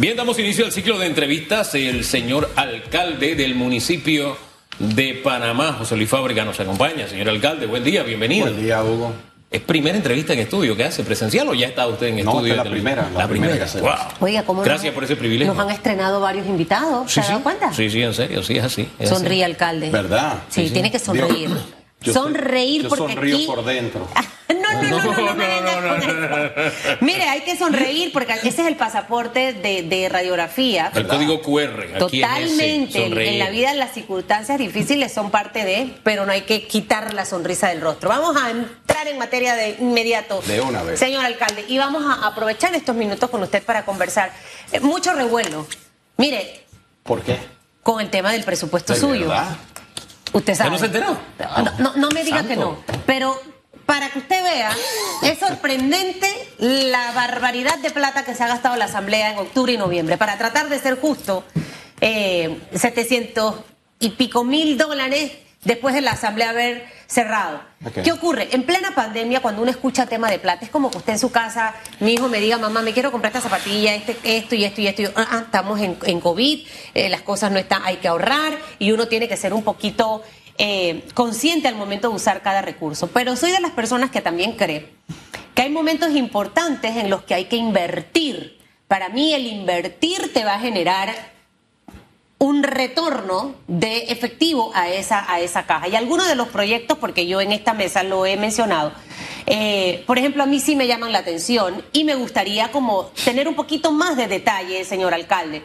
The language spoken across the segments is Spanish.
Bien, damos inicio al ciclo de entrevistas. El señor alcalde del municipio de Panamá, José Luis Fábrica, nos acompaña. Señor alcalde, buen día, bienvenido. Buen día, Hugo. ¿Es primera entrevista en estudio que hace presencial o ya está usted en No, estudio? es la primera, la primera que hacemos. Wow. Oiga, ¿cómo Gracias nos- por ese privilegio. Nos han estrenado varios invitados, ¿se ha dado cuenta? Sí, sí, en serio, sí, es así. es así. Sonríe, alcalde. ¿Verdad? Sí, Sí, sí. tiene que sonreír. Dios, yo sonreír yo porque sonrío aquí... por dentro. No, no, no, no, no, No, no, no. Mire, hay que sonreír porque ese es el pasaporte de, de radiografía. El código QR. Aquí Totalmente. En, en la vida las circunstancias difíciles son parte de, pero no hay que quitar la sonrisa del rostro. Vamos a entrar en materia de inmediato. De una vez. Señor alcalde, y vamos a aprovechar estos minutos con usted para conversar. Eh, mucho revuelo. Mire, ¿Por qué? con el tema del presupuesto ¿De suyo. verdad? Usted sabe. no se enteró? No, no- no me diga Santo. que no. Pero para que usted vea, es sorprendente la barbaridad de plata que se ha gastado la Asamblea en octubre y noviembre. Para tratar de ser justo, eh, 700 y pico mil dólares después de la Asamblea haber cerrado. ¿Qué ocurre? En plena pandemia, cuando uno escucha tema de plata, es como que usted en su casa, mi hijo me diga, mamá, me quiero comprar esta zapatilla, este, esto y esto y esto. Y yo, "Ah, ah, estamos en, en COVID, eh, las cosas no están, hay que ahorrar y uno tiene que ser un poquito eh, consciente al momento de usar cada recurso. Pero soy de las personas que también cree que hay momentos importantes en los que hay que invertir. Para mí el invertir te va a generar un retorno de efectivo a esa, a esa caja. Y algunos de los proyectos, porque yo en esta mesa lo he mencionado, eh, por ejemplo, a mí sí me llaman la atención y me gustaría como tener un poquito más de detalle, señor alcalde.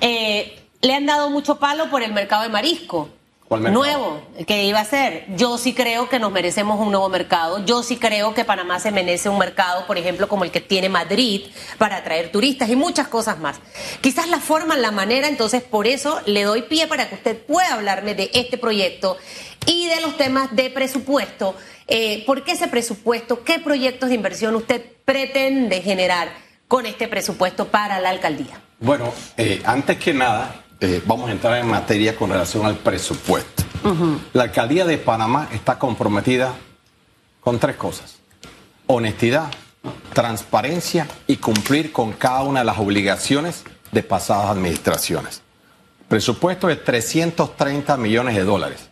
Eh, le han dado mucho palo por el mercado de marisco. Nuevo, que iba a ser. Yo sí creo que nos merecemos un nuevo mercado. Yo sí creo que Panamá se merece un mercado, por ejemplo, como el que tiene Madrid, para atraer turistas y muchas cosas más. Quizás la forma, la manera, entonces por eso le doy pie para que usted pueda hablarme de este proyecto y de los temas de presupuesto. Eh, ¿Por qué ese presupuesto? ¿Qué proyectos de inversión usted pretende generar con este presupuesto para la alcaldía? Bueno, eh, antes que nada, eh, vamos a entrar en materia con relación al presupuesto. La alcaldía de Panamá está comprometida con tres cosas. Honestidad, transparencia y cumplir con cada una de las obligaciones de pasadas administraciones. Presupuesto de 330 millones de dólares.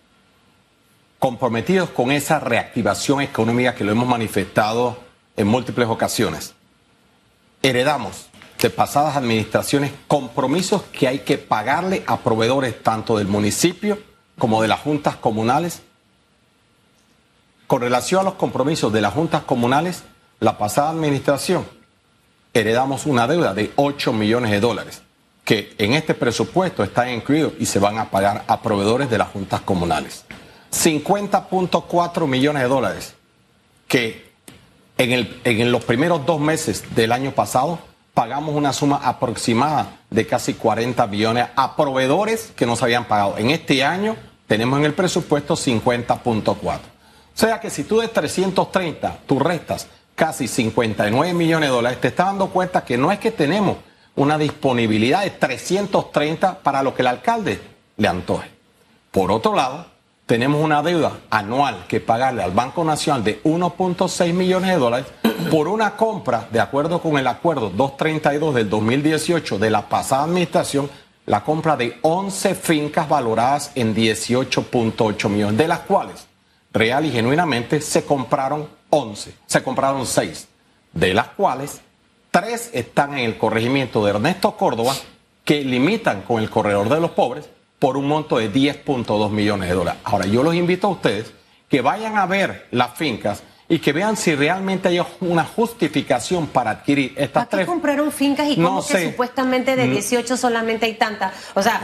Comprometidos con esa reactivación económica que lo hemos manifestado en múltiples ocasiones heredamos de pasadas administraciones compromisos que hay que pagarle a proveedores tanto del municipio como de las juntas comunales. Con relación a los compromisos de las juntas comunales, la pasada administración heredamos una deuda de 8 millones de dólares que en este presupuesto están incluidos y se van a pagar a proveedores de las juntas comunales. 50.4 millones de dólares que en, el- en los primeros dos meses del año pasado pagamos una suma aproximada de casi 40 millones a proveedores que nos habían pagado. En este año tenemos en el presupuesto 50.4. O sea que si tú de 330, tú restas casi 59 millones de dólares, te estás dando cuenta que no es que tenemos una disponibilidad de 330 para lo que el alcalde le antoje. Por otro lado, tenemos una deuda anual que pagarle al Banco Nacional de 1.6 millones de dólares por una compra, de acuerdo con el acuerdo 232 del 2018 de la pasada administración, la compra de 11 fincas valoradas en 18.8 millones, de las cuales real y genuinamente se compraron 11, se compraron 6, de las cuales tres están en el corregimiento de Ernesto Córdoba que limitan con el corredor de los pobres por un monto de 10.2 millones de dólares. Ahora, yo los invito a ustedes que vayan a ver las fincas y que vean si realmente hay una justificación para adquirir estas ¿Para qué tres. compraron fincas y No cómo que sé. supuestamente de 18 solamente hay tantas? O sea,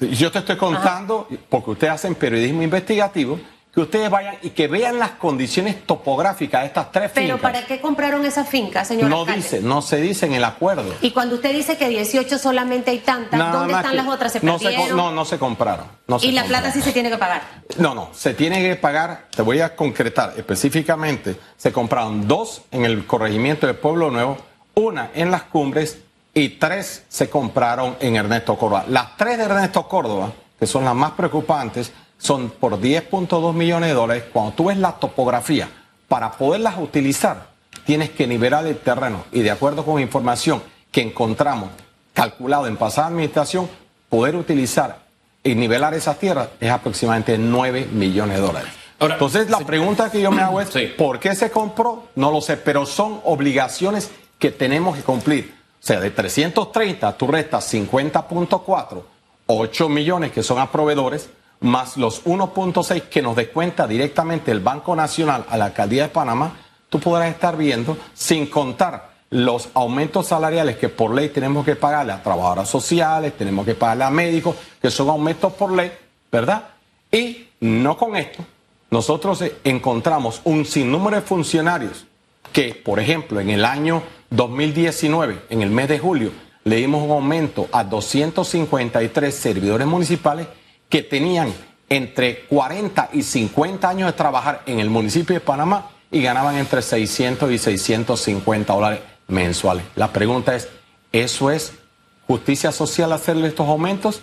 Yo te estoy contando, porque ustedes hacen periodismo investigativo, que ustedes vayan y que vean las condiciones topográficas de estas tres pero fincas. ¿para qué compraron esas fincas, señor no alcalde? dice, no se dice en el acuerdo. Y cuando usted dice que 18 solamente hay tantas, Nada ¿dónde están que las otras? ¿Se no, se, no, no se compraron. no se y la compraron. plata sí se tiene que pagar. No, no, se tiene que pagar, te voy a concretar específicamente, se compraron dos en el corregimiento de Pueblo Nuevo, una en las cumbres y tres se compraron en Ernesto Córdoba. Las tres de Ernesto Córdoba, que son las más preocupantes, son por 10.2 millones de dólares. Cuando tú ves la topografía, para poderlas utilizar, tienes que nivelar el terreno y de acuerdo con información que encontramos calculado en pasada administración, poder utilizar y nivelar esas tierras es aproximadamente 9 millones de dólares. Entonces, la pregunta que yo me hago es, ¿por qué se compró? No lo sé, pero son obligaciones que tenemos que cumplir. O sea, de 330 tú restas 50.4, 8 millones que son a proveedores, más los 1.6 que nos descuenta directamente el Banco Nacional a la Alcaldía de Panamá, tú podrás estar viendo, sin contar los aumentos salariales que por ley tenemos que pagarle a trabajadoras sociales, tenemos que pagarle a médicos, que son aumentos por ley, ¿verdad? Y no con esto, nosotros encontramos un sinnúmero de funcionarios que, por ejemplo, en el año 2019, en el mes de julio, le dimos un aumento a 253 servidores municipales que tenían entre 40 y 50 años de trabajar en el municipio de Panamá y ganaban entre 600 y 650 dólares mensuales. La pregunta es, ¿eso es justicia social hacerle estos aumentos?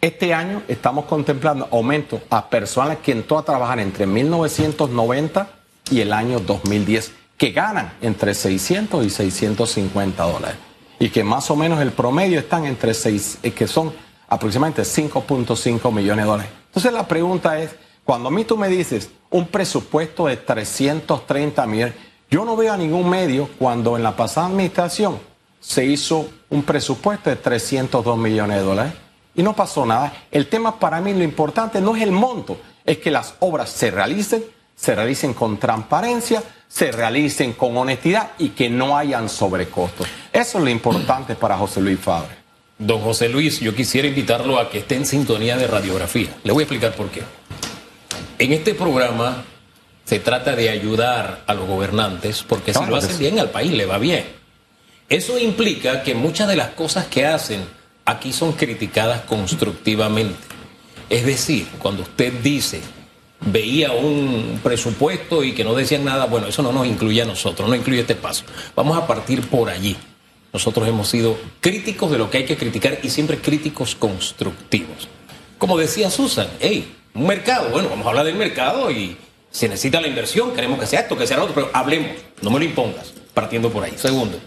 Este año estamos contemplando aumentos a personas que entró a trabajar entre 1990 y el año 2010, que ganan entre 600 y 650 dólares. Y que más o menos el promedio están entre 6, eh, que son aproximadamente 5.5 millones de dólares. Entonces la pregunta es, cuando a mí tú me dices un presupuesto de 330 millones, yo no veo a ningún medio cuando en la pasada administración se hizo un presupuesto de 302 millones de dólares y no pasó nada. El tema para mí lo importante no es el monto, es que las obras se realicen, se realicen con transparencia, se realicen con honestidad y que no hayan sobrecostos. Eso es lo importante para José Luis Fabre. Don José Luis, yo quisiera invitarlo a que esté en sintonía de radiografía. Le voy a explicar por qué. En este programa se trata de ayudar a los gobernantes porque si lo hacen bien al país le va bien. Eso implica que muchas de las cosas que hacen aquí son criticadas constructivamente. Es decir, cuando usted dice, veía un presupuesto y que no decían nada, bueno, eso no nos incluye a nosotros, no incluye este paso. Vamos a partir por allí. Nosotros hemos sido críticos de lo que hay que criticar y siempre críticos constructivos. Como decía Susan, hey, un mercado, bueno, vamos a hablar del mercado y se necesita la inversión, queremos que sea esto, que sea lo otro, pero hablemos, no me lo impongas, partiendo por ahí. Segundo,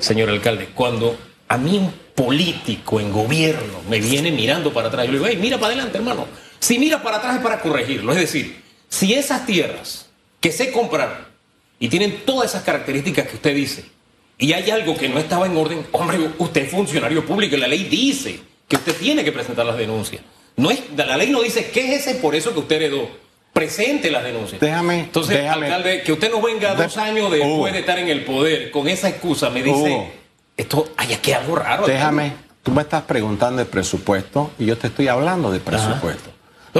señor alcalde, cuando a mí un político en gobierno me viene mirando para atrás, yo le digo, hey, mira para adelante, hermano. Si mira para atrás es para corregirlo. Es decir, si esas tierras que se compraron y tienen todas esas características que usted dice, y hay algo que no estaba en orden, hombre, usted es funcionario público y la ley dice que usted tiene que presentar las denuncias. No es, la ley no dice qué es ese por eso que usted heredó. Presente las denuncias. Déjame. Entonces, alcalde, que usted no venga dos años después de estar en el poder con esa excusa, me dice esto hay aquí algo raro. Déjame, tú me estás preguntando de presupuesto y yo te estoy hablando de presupuesto.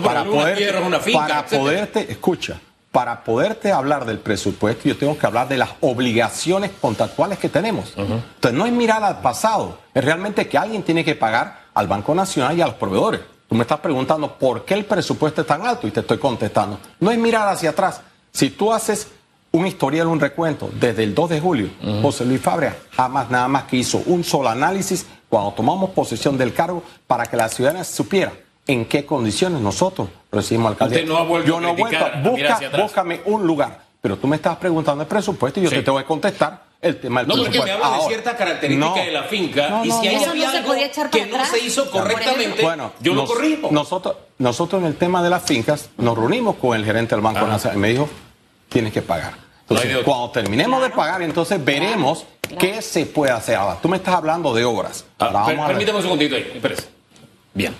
para poder, una finca, para poderte, escucha, para poderte hablar del presupuesto, yo tengo que hablar de las obligaciones contractuales que tenemos. Entonces, no es mirar al pasado, es realmente que alguien tiene que pagar al Banco Nacional y a los proveedores. Tú me estás preguntando por qué el presupuesto es tan alto y te estoy contestando. No es mirar hacia atrás. Si tú haces un historial, un recuento, desde el 2 de julio, José Luis Fabria jamás nada más que hizo un solo análisis cuando tomamos posesión del cargo para que la ciudadanía supiera en qué condiciones nosotros recibimos alcaldía. Usted no ha vuelto yo no he vuelto, busca, búscame un lugar. Pero tú me estás preguntando el presupuesto y yo te tengo que contestar el tema del no, presupuesto. No, porque me habla de cierta característica de la finca y si hay algo que no se hizo correctamente, bueno, yo lo corrijo. Nosotros, nosotros en el tema de las fincas nos reunimos con el gerente del Banco Nacional y me dijo, tienes que pagar cuando terminemos de pagar, entonces veremos qué se puede hacer. Ahora, tú me estás hablando de obras. Ah, permítame un segundito ahí, espérese. Bien.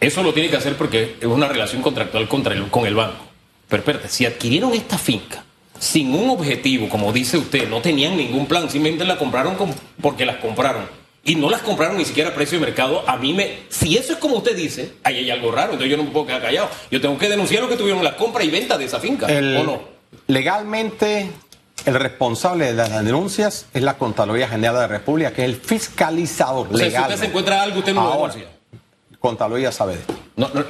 Eso lo tiene que hacer porque es una relación contractual contra el, con el banco. Pero espérate, si adquirieron esta finca sin un objetivo, como dice usted, no tenían ningún plan, simplemente la compraron porque las compraron y no las compraron ni siquiera a precio de mercado, a mí me. Si eso es como usted dice, ahí hay algo raro, entonces yo no me puedo quedar callado. Yo tengo que denunciar lo que tuvieron la compra y venta de esa finca, ¿o no? Legalmente, el responsable de las denuncias es la Contraloría General de la República, que es el fiscalizador legal. Si usted se encuentra algo, usted no lo denuncia. Contraloría sabe de esto. No, no,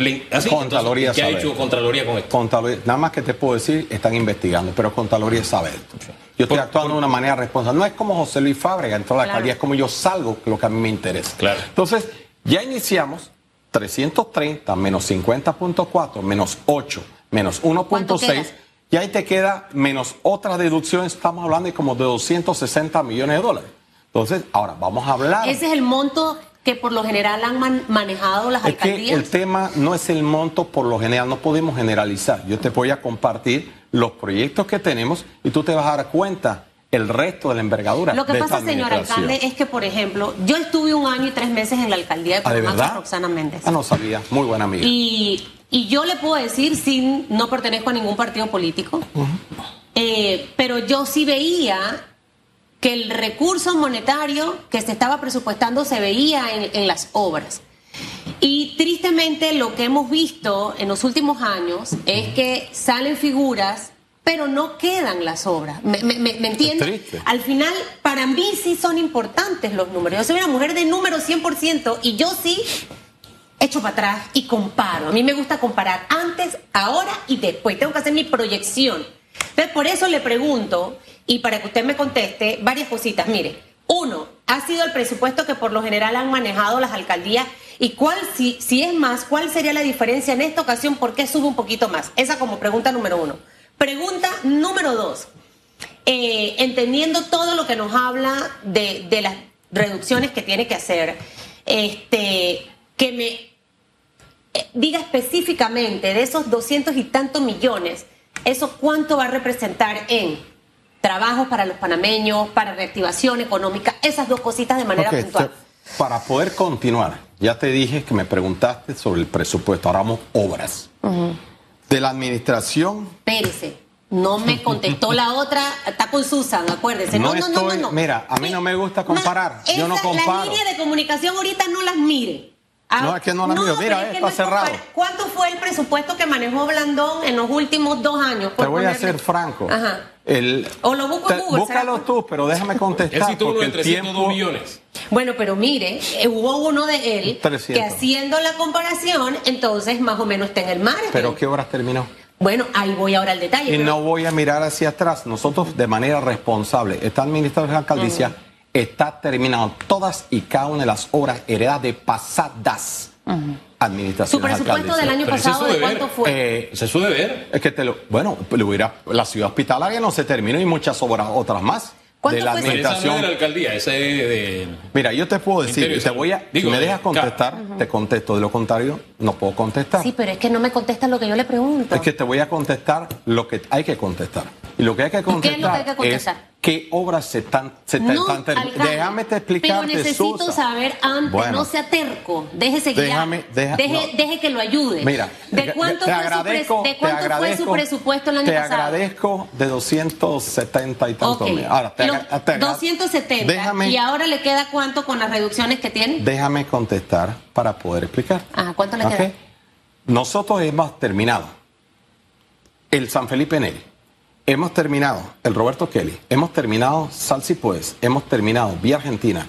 Contraloría ¿Qué ha hecho Contraloría con esto? Contraloría, nada más que te puedo decir, están investigando, pero Contraloría sabe de esto. Yo estoy actuando de una manera responsable. No es como José Luis Fábrega entró a la alcaldía, es como yo salgo, lo que a mí me interesa. Claro. Entonces, ya iniciamos 330 menos 50.4 menos 8 menos 1.6 y ahí te queda menos otras deducciones, estamos hablando de como de 260 millones de dólares. Entonces, ahora vamos a hablar. Ese es el monto que por lo general han manejado las es alcaldías. Que el tema no es el monto por lo general, no podemos generalizar. Yo te voy a compartir los proyectos que tenemos y tú te vas a dar cuenta el resto de la envergadura. Lo que pasa, señor alcalde, es que, por ejemplo, yo estuve un año y tres meses en la alcaldía de Panamá ¿Ah, Roxana Méndez. Ah, no sabía. Muy buena amiga. Y, y yo le puedo decir, sin no pertenezco a ningún partido político, eh, pero yo sí veía que el recurso monetario que se estaba presupuestando se veía en, en las obras. Y tristemente lo que hemos visto en los últimos años es que salen figuras pero no quedan las obras. ¿Me, me, me entiendes? Al final, para mí sí son importantes los números. Yo soy una mujer de números 100% y yo sí echo para atrás y comparo. A mí me gusta comparar antes, ahora y después. Tengo que hacer mi proyección. Entonces, por eso le pregunto, y para que usted me conteste, varias cositas. Mire, uno, ¿ha sido el presupuesto que por lo general han manejado las alcaldías? ¿Y cuál, si, si es más, cuál sería la diferencia en esta ocasión? ¿Por qué sube un poquito más? Esa como pregunta número uno. Pregunta número dos. Eh, entendiendo todo lo que nos habla de, las reducciones que tiene que hacer, este, que me eh, diga específicamente de esos doscientos y tantos millones, eso cuánto va a representar en trabajos para los panameños, para reactivación económica, esas dos cositas de manera puntual. para poder continuar, ya te dije que me preguntaste sobre el presupuesto, ahora vamos obras de la administración. Espérese. No me contestó la otra, está con Susan, acuérdese. No, no, no, no, Mira, a mí no me gusta comparar. Yo no comparo. Las líneas de comunicación ahorita no las mire. Ah, no, es que no las miro. Mira, está cerrado. ¿Cuánto fue el presupuesto que manejó Blandón en los últimos dos años? Te voy a ser franco. Ajá. El, o lo busco en Google. Búscalo tú, pero déjame contestar. porque el tiempo... millones. Bueno, pero mire, eh, hubo uno de él que haciendo la comparación, entonces más o menos está en el mar. ¿Pero qué horas terminó? Bueno, ahí voy ahora al detalle. Y no voy a mirar hacia atrás. Nosotros, de manera responsable, esta administración de la alcaldía está terminando todas y cada una de las obras heredadas de pasadas administraciones. ¿Su presupuesto del año pasado de cuánto fue? Eh, ¿Se suele ver? Es que te lo. Bueno, lo hubiera, la ciudad hospitalaria no se terminó y muchas obras, otras más de la administración. de la alcaldía, ese de, Mira, yo te puedo decir, te voy a, si me dejas contestar, te contesto. De lo contrario, no puedo contestar. Sí, pero es que no me contestas lo que yo le pregunto. Es que te voy a contestar lo que hay que contestar. Y lo que hay que contestar, ¿Qué es, lo que hay que contestar? qué obras se están, se no, Déjame te explicar. Pero necesito saber antes, no sea terco, déjese guiar. deje, deje, que lo ayude. Mira, ¿de cuánto, fue, su ¿de cuánto fue su presupuesto el año pasado? Te agradezco de 270 y tantos okay. Ahora, te, 270. ¿Y ahora le queda cuánto con las reducciones que tiene? Déjame contestar para poder explicar. Ajá, ¿cuánto le queda? Nosotros hemos terminado el San Felipe Neri Hemos terminado el Roberto Kelly, hemos terminado Salsi Pues, hemos terminado Vía Argentina.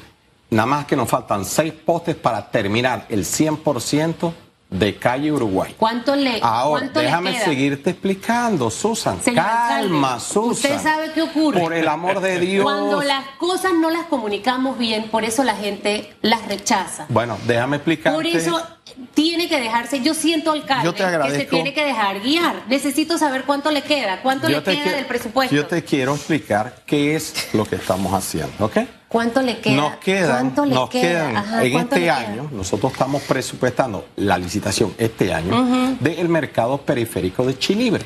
Nada más que nos faltan seis postes para terminar el 100% de calle Uruguay. ¿Cuánto le Ahora, déjame seguirte explicando, Susan. Calma, Susan. Usted sabe qué ocurre. Por el amor de Dios. Cuando las cosas no las comunicamos bien, por eso la gente las rechaza. Bueno, déjame explicarte. Por eso tiene que dejarse, yo siento alcalde que se tiene que dejar guiar. Necesito saber cuánto le queda, cuánto le queda del presupuesto. Yo te quiero explicar qué es lo que estamos haciendo, ¿ok? ¿Cuánto le queda? Nos quedan, nos quedan en este año, nosotros estamos presupuestando la licitación este año del mercado periférico de Chilibre.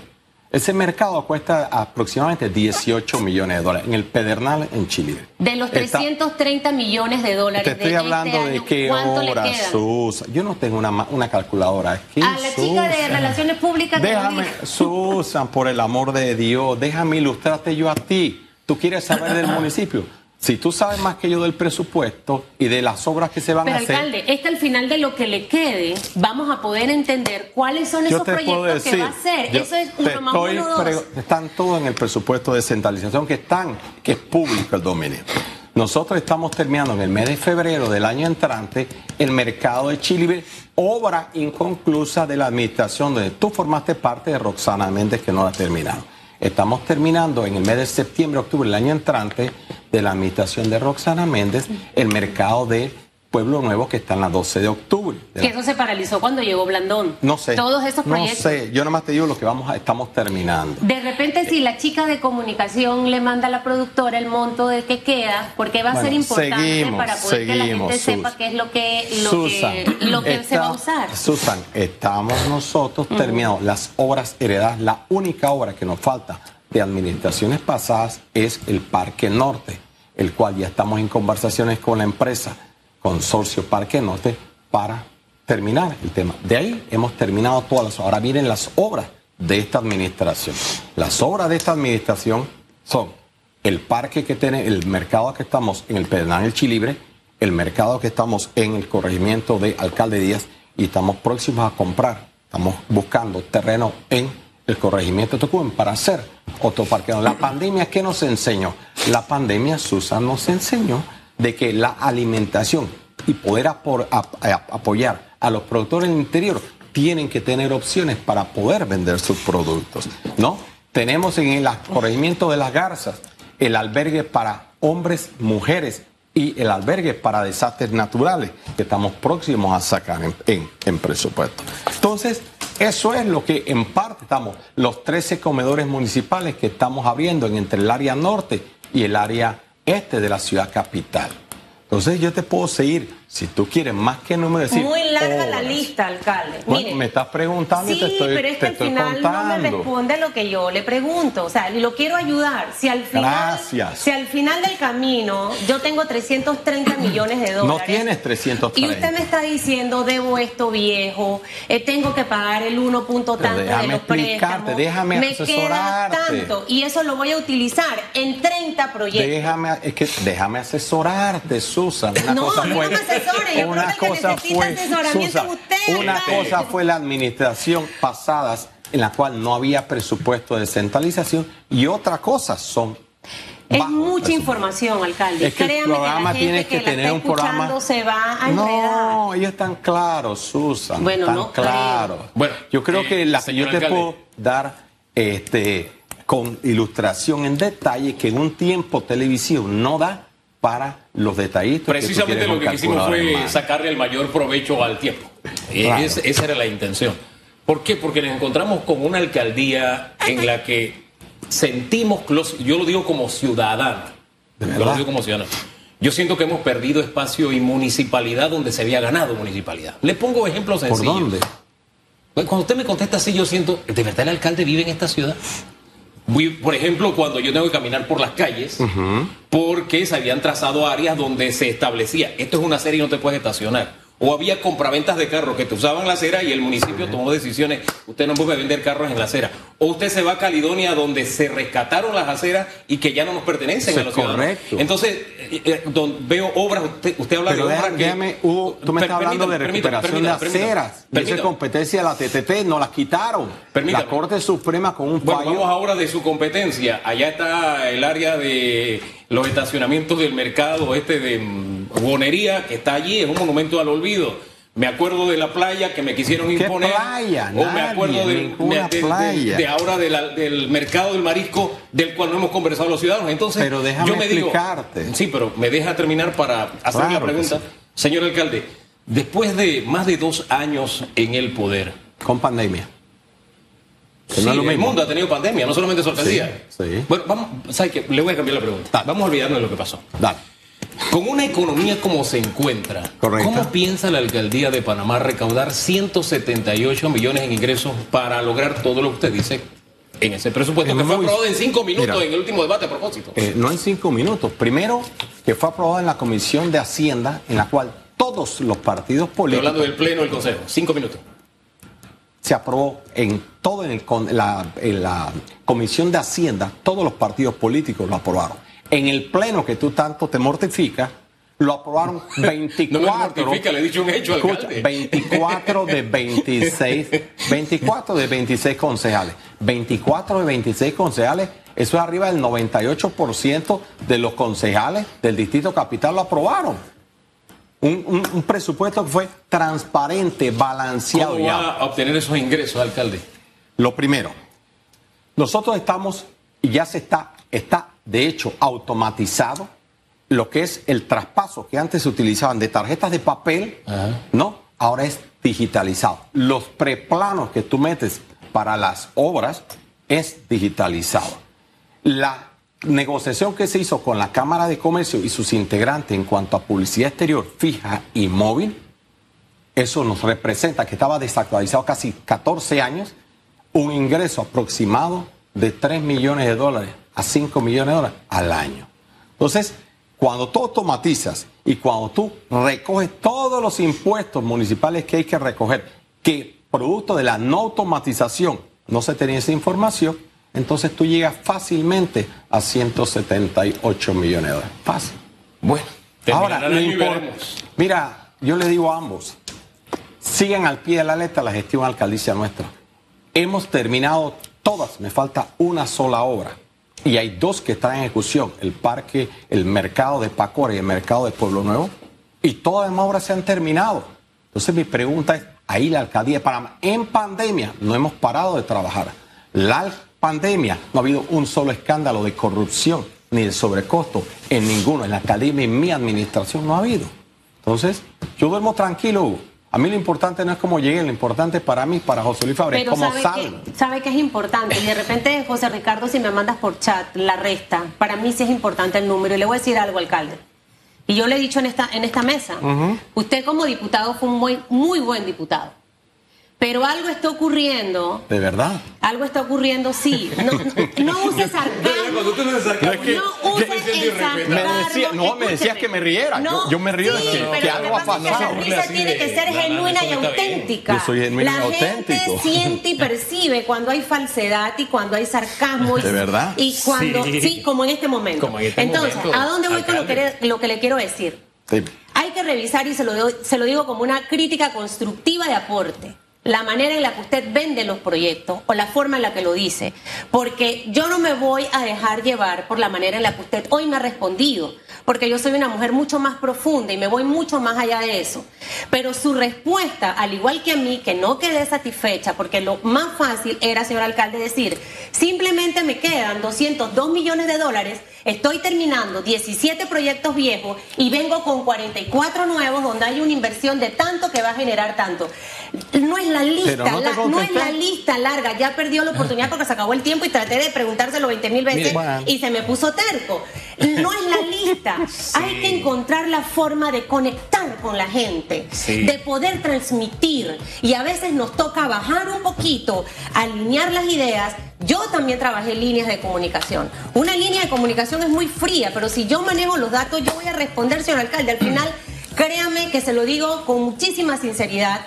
Ese mercado cuesta aproximadamente 18 millones de dólares en el Pedernal en Chile. De los 330 millones de dólares. Te estoy este hablando de qué horas, Susan. Yo no tengo una, una calculadora. ¿Qué, a la chica de Relaciones Públicas. Déjame, Susan, por el amor de Dios, déjame ilustrarte yo a ti. Tú quieres saber del municipio. Si tú sabes más que yo del presupuesto y de las obras que se van a hacer. Pero alcalde, este al final de lo que le quede, vamos a poder entender cuáles son esos proyectos que va a hacer. Eso es uno más uno, dos. Están todos en el presupuesto de descentralización que están, que es público el dominio. Nosotros estamos terminando en el mes de febrero del año entrante el mercado de Chile, obra inconclusa de la administración donde tú formaste parte de Roxana Méndez que no la ha terminado. Estamos terminando en el mes de septiembre, octubre del año entrante de la administración de Roxana Méndez el mercado de Pueblo Nuevo que está en la 12 de octubre. Que eso se paralizó cuando llegó Blandón. No sé. Todos esos proyectos. No sé, yo nada más te digo lo que vamos a, estamos terminando. De repente, si la chica de comunicación le manda a la productora el monto de que queda, porque va a ser importante para poder que la gente sepa qué es lo que, lo que, se va a usar. Susan, estamos nosotros terminados las obras heredadas. La única obra que nos falta de administraciones pasadas es el Parque Norte, el cual ya estamos en conversaciones con la empresa Consorcio Parque Norte para terminar el tema. De ahí hemos terminado todas las Ahora miren las obras de esta administración. Las obras de esta administración son el parque que tiene, el mercado que estamos en el Pedernal El Chilibre, el mercado que estamos en el corregimiento de Alcalde Díaz y estamos próximos a comprar, estamos buscando terreno en el corregimiento de Tocumen para hacer otro parque. La pandemia, ¿qué nos enseñó? La pandemia, Susan, nos enseñó de que la alimentación y poder apoyar a los productores del interior tienen que tener opciones para poder vender sus productos, ¿no? Tenemos en el corregimiento de las garzas el albergue para hombres, mujeres y el albergue para desastres naturales que estamos próximos a sacar en, en presupuesto. Entonces, eso es lo que en parte estamos, los 13 comedores municipales que estamos abriendo entre el área norte y el área este de la ciudad capital. Entonces yo te puedo seguir si tú quieres más que número decir. Muy larga la lista, alcalde. Bueno, me estás preguntando y te estoy pero es que al final no me responde lo que yo le pregunto. O sea, lo quiero ayudar. Si al final, Gracias. Si al final del camino yo tengo 330 millones de dólares. No tienes 330. Y usted me está diciendo, debo esto viejo, eh, tengo que pagar el 1 punto tanto de los préstamos. Déjame me queda tanto y eso lo voy a utilizar en 30 proyectos. Déjame, es que déjame asesorarte, Susan. Una no, cosa una cosa fue, una cosa fue la administración pasada en la cual no había presupuesto de centralización y otra cosa son es mucha información, alcalde. Es que el programa tiene que, tener un programa. Se va a no, ellos están claros, Susan. Bueno, están no claros. Bueno, yo creo que la que yo te puedo dar este, con ilustración en detalle que en un tiempo televisivo no da para los detallitos. Precisamente lo que quisimos fue sacarle el mayor provecho al tiempo. esa era la intención. ¿Por qué? Porque nos encontramos con una alcaldía en la que sentimos, yo lo digo como ciudadano, yo lo digo como ciudadano, yo siento que hemos perdido espacio y municipalidad donde se había ganado municipalidad. Le pongo ejemplos sencillos. ¿Por dónde? Cuando usted me contesta así, yo siento, ¿de verdad el alcalde vive en esta ciudad? Por ejemplo, cuando yo tengo que caminar por las calles, porque se habían trazado áreas donde se establecía, esto es una serie y no te puedes estacionar o había compraventas de carros que te usaban la acera y el municipio tomó decisiones, usted no puede vender carros en la acera. O usted se va a Caledonia donde se rescataron las aceras y que ya no nos pertenecen a los correcto. Entonces, eh, eh, veo obras, usted, usted habla de obras que... tú me estás hablando de recuperación de aceras. Esa competencia de la TTT, no las quitaron. La Corte Suprema con un fallo... Bueno, vamos ahora de su competencia. Allá está el área de los estacionamientos del mercado este de Bonería, que está allí, es un monumento al olvido. Me acuerdo de la playa que me quisieron imponer. Playa? O me acuerdo de, ahora del mercado del marisco, del cual no hemos conversado los ciudadanos. Entonces, pero déjame yo me explicarte. Digo, sí, pero me deja terminar para hacer la pregunta. Señor alcalde, después de más de dos años en el poder. Con pandemia. Sí, el mundo ha tenido pandemia, no solamente su alcaldía. Sí, Bueno, vamos, ¿sabe qué? Le voy a cambiar la pregunta. Vamos a olvidarnos de lo que pasó. Dale. Con una economía como se encuentra, ¿cómo piensa la alcaldía de Panamá recaudar 178 millones en ingresos para lograr todo lo que usted dice en ese presupuesto que fue aprobado en cinco minutos en el último debate a propósito? Eh, no en cinco minutos. Primero, que fue aprobado en la Comisión de Hacienda, en la cual todos los partidos políticos. Estoy hablando del Pleno del Consejo. Cinco minutos. Se aprobó en todo en, la, en la Comisión de Hacienda, todos los partidos políticos lo aprobaron en el pleno que tú tanto te mortificas, lo aprobaron 24. no me mortifica, le he dicho un hecho escucha, 24 de 26, 24 de 26 concejales. 24 de 26 concejales, eso es arriba del 98% de los concejales del Distrito Capital lo aprobaron. Un, presupuesto que fue transparente, balanceado. ¿Cómo va a obtener esos ingresos, alcalde? Lo primero, nosotros estamos, y ya se está, está de hecho automatizado lo que es el traspaso que antes se utilizaban de tarjetas de papel, ¿no? Ahora es digitalizado. Los preplanos que tú metes para las obras es digitalizado. La negociación que se hizo con la Cámara de Comercio y sus integrantes en cuanto a publicidad exterior fija y móvil, eso nos representa que estaba desactualizado casi 14 años, un ingreso aproximado de 3 millones de dólares a 5 millones de dólares al año. Entonces, cuando tú automatizas y cuando tú recoges todos los impuestos municipales que hay que recoger, que producto de la no automatización no se tenía esa información, entonces tú llegas fácilmente a 178 millones de dólares. Fácil. Bueno, ahora importa. Mira, yo le digo a ambos, sigan al pie de la letra la gestión alcaldicia nuestra. Hemos terminado todas, me falta una sola obra. Y hay dos que están en ejecución, el parque, el mercado de Pacora y el mercado de Pueblo Nuevo. Y todas las obras se han terminado. Entonces mi pregunta es, ahí la alcaldía de Panamá, en pandemia no hemos parado de trabajar. La pandemia no ha habido un solo escándalo de corrupción ni de sobrecosto en ninguno. En la academia, en mi administración no ha habido. Entonces, yo duermo tranquilo, Hugo. A mí lo importante no es cómo lleguen, lo importante para mí, para José Luis Fabre, es cómo sabe sabe que es importante. Y de repente, José Ricardo, si me mandas por chat la resta, para mí sí es importante el número. Y le voy a decir algo, alcalde. Y yo le he dicho en esta, en esta mesa, usted como diputado fue un muy, muy buen diputado. Pero algo está ocurriendo. ¿De verdad? Algo está ocurriendo, sí. No, no, uses sarcasmo. No, uses sarcasmo. Me decía, no, me decías que me riera. yo, me río de que, algo ha pasado. la risa tiene que ser genuina y auténtica. Yo soy genuino y auténtico. La gente siente y percibe cuando hay falsedad y cuando hay sarcasmo. ¿De verdad? Y cuando, sí, como en este momento. Este Entonces, ¿a dónde voy con lo que, lo que le quiero decir? Hay que revisar, y se lo, se lo digo como una crítica constructiva de aporte la manera en la que usted vende los proyectos o la forma en la que lo dice, porque yo no me voy a dejar llevar por la manera en la que usted hoy me ha respondido, porque yo soy una mujer mucho más profunda y me voy mucho más allá de eso. Pero su respuesta, al igual que a mí, que no quedé satisfecha, porque lo más fácil era, señor alcalde, decir, simplemente me quedan 202 millones de dólares Estoy terminando 17 proyectos viejos y vengo con 44 nuevos donde hay una inversión de tanto que va a generar tanto. No es la lista, no, es la lista larga. Ya perdió la oportunidad porque se acabó el tiempo y traté de preguntárselo 20 mil veces y se me puso terco. No es la lista. Hay que encontrar la forma de conectar con la gente, de poder transmitir. Y a veces nos toca bajar un poquito, alinear las ideas yo también trabajé en líneas de comunicación. Una línea de comunicación es muy fría, pero si yo manejo los datos, yo voy a responder, señor alcalde. Al final, créame que se lo digo con muchísima sinceridad.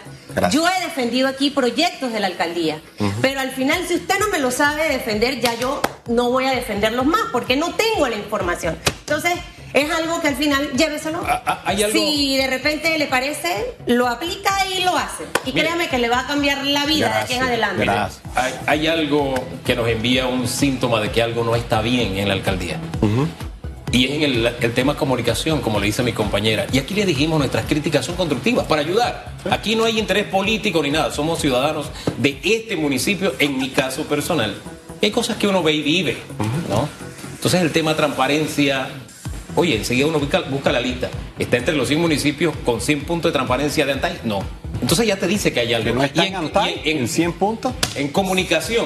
Yo he defendido aquí proyectos de la alcaldía, pero al final si usted no me lo sabe defender, ya yo no voy a defenderlos más porque no tengo la información. Entonces, es algo que al final lléveselo. Ah, ah, si de repente le parece, lo aplica y lo hace. Y créame que le va a cambiar la vida de aquí en adelante. Hay, algo que nos envía un síntoma de que algo no está bien en la alcaldía. Y es en el, el, tema comunicación, como le dice mi compañera. Y aquí le dijimos nuestras críticas son constructivas para ayudar. Aquí no hay interés político ni nada. Somos ciudadanos de este municipio, en mi caso personal. Hay cosas que uno ve y vive, ¿no? Entonces el tema transparencia, Oye, enseguida uno busca, la lista. ¿Está entre los 100 municipios con 100 puntos de transparencia de ANTAI? No. Entonces ya te dice que hay algo. ¿No está en, ANTAI, en, 100 puntos? En comunicación,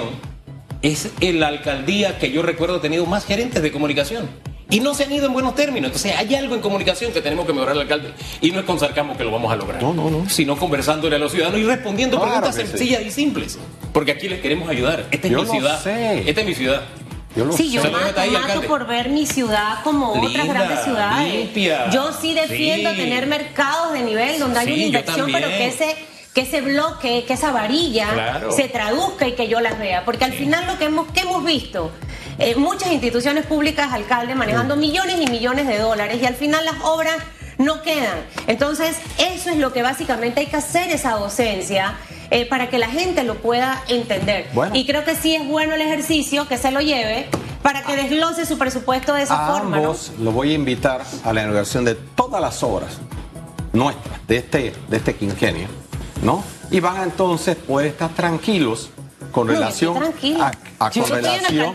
es la alcaldía que yo recuerdo ha tenido más gerentes de comunicación. Y no se han ido en buenos términos. Entonces hay algo en comunicación que tenemos que mejorar el alcalde. Y no es con sarcasmo que lo vamos a lograr. No, no, no. Sino conversándole a los ciudadanos y respondiendo preguntas sencillas y simples. Porque aquí les queremos ayudar. Esta es mi ciudad. Esta es mi ciudad. Yo sí, yo mato, por ver mi ciudad como otras grandes ciudades. Yo sí defiendo tener mercados de nivel donde hay una inversión, pero que ese que ese bloque, que esa varilla se traduzca y que yo las vea. Porque al final lo que hemos, que hemos visto, eh, muchas instituciones públicas, alcaldes, manejando millones y millones de dólares y al final las obras no quedan. Entonces, eso es lo que básicamente hay que hacer esa docencia eh, para que la gente lo pueda entender. Y creo que sí es bueno el ejercicio, que se lo lleve para que desglose su presupuesto de esa forma. Ambos lo voy a invitar a la inauguración de todas las obras nuestras de este, de este quinquenio, ¿no? Y van a entonces poder estar tranquilos con relación a, con relación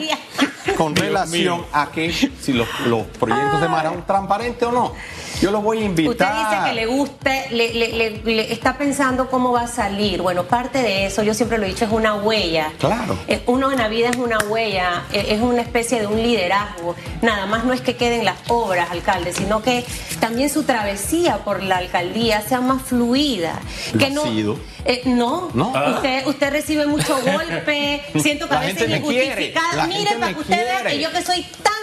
con relación a que si los, los proyectos de mar son transparentes o no. Yo lo voy a invitar. Usted dice que le guste, le, le- le- está pensando cómo va a salir. Bueno, parte de eso, yo siempre lo he dicho, es una huella. Claro. Uno en la vida es una huella, eh, es una especie de un liderazgo. Nada más no es que queden las obras, alcalde, sino que también su travesía por la alcaldía sea más fluida. Lo que ha no, sido. eh, no, No. Usted, usted recibe mucho golpe, siento que a La veces me quiere, injustificada. la Mire, gente para que usted vea que yo que soy tan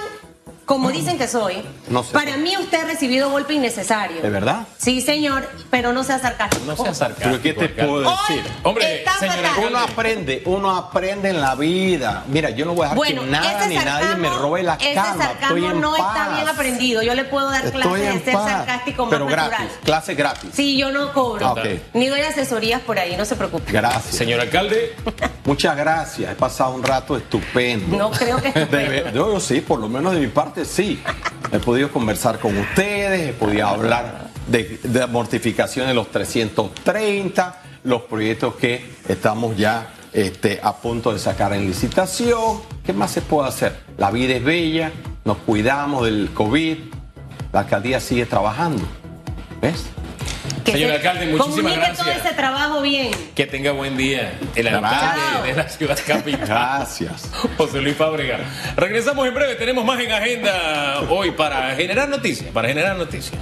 como dicen que soy, No sé. para mí usted ha recibido golpe innecesario. ¿De verdad? Sí, señor, pero no sea sarcástico. No sea sarcástico. Pero ¿qué te alcalde. puedo Hoy decir? Hombre, está señora. Uno aprende, uno aprende en la vida. Mira, yo no voy a dejar Bueno, que nada ese ni nadie me robe la ese cama. sarcasmo Estoy en no está paz. bien aprendido. Yo le puedo dar clases de ser paz. sarcástico más Pero natural. gratis, clase gratis. Sí, yo no cobro. Ah. Ni doy asesorías por ahí, no se preocupe. Gracias. Señor alcalde, Muchas gracias. He pasado un rato estupendo. No creo que estupendo. yo sí, por lo menos de mi parte sí. He podido conversar con ustedes, he podido hablar de, de mortificación de los 330, los proyectos que estamos ya este, a punto de sacar en licitación. ¿Qué más se puede hacer? La vida es bella, nos cuidamos del COVID, la alcaldía sigue trabajando. ¿Ves? Que Señor se alcalde, muchísimas comunique gracias. todo ese trabajo bien. que tenga buen día. El alcalde de la ciudad capital. Gracias. José Luis Fábrega. Regresamos en breve, tenemos más en agenda hoy para generar noticias, para generar noticias.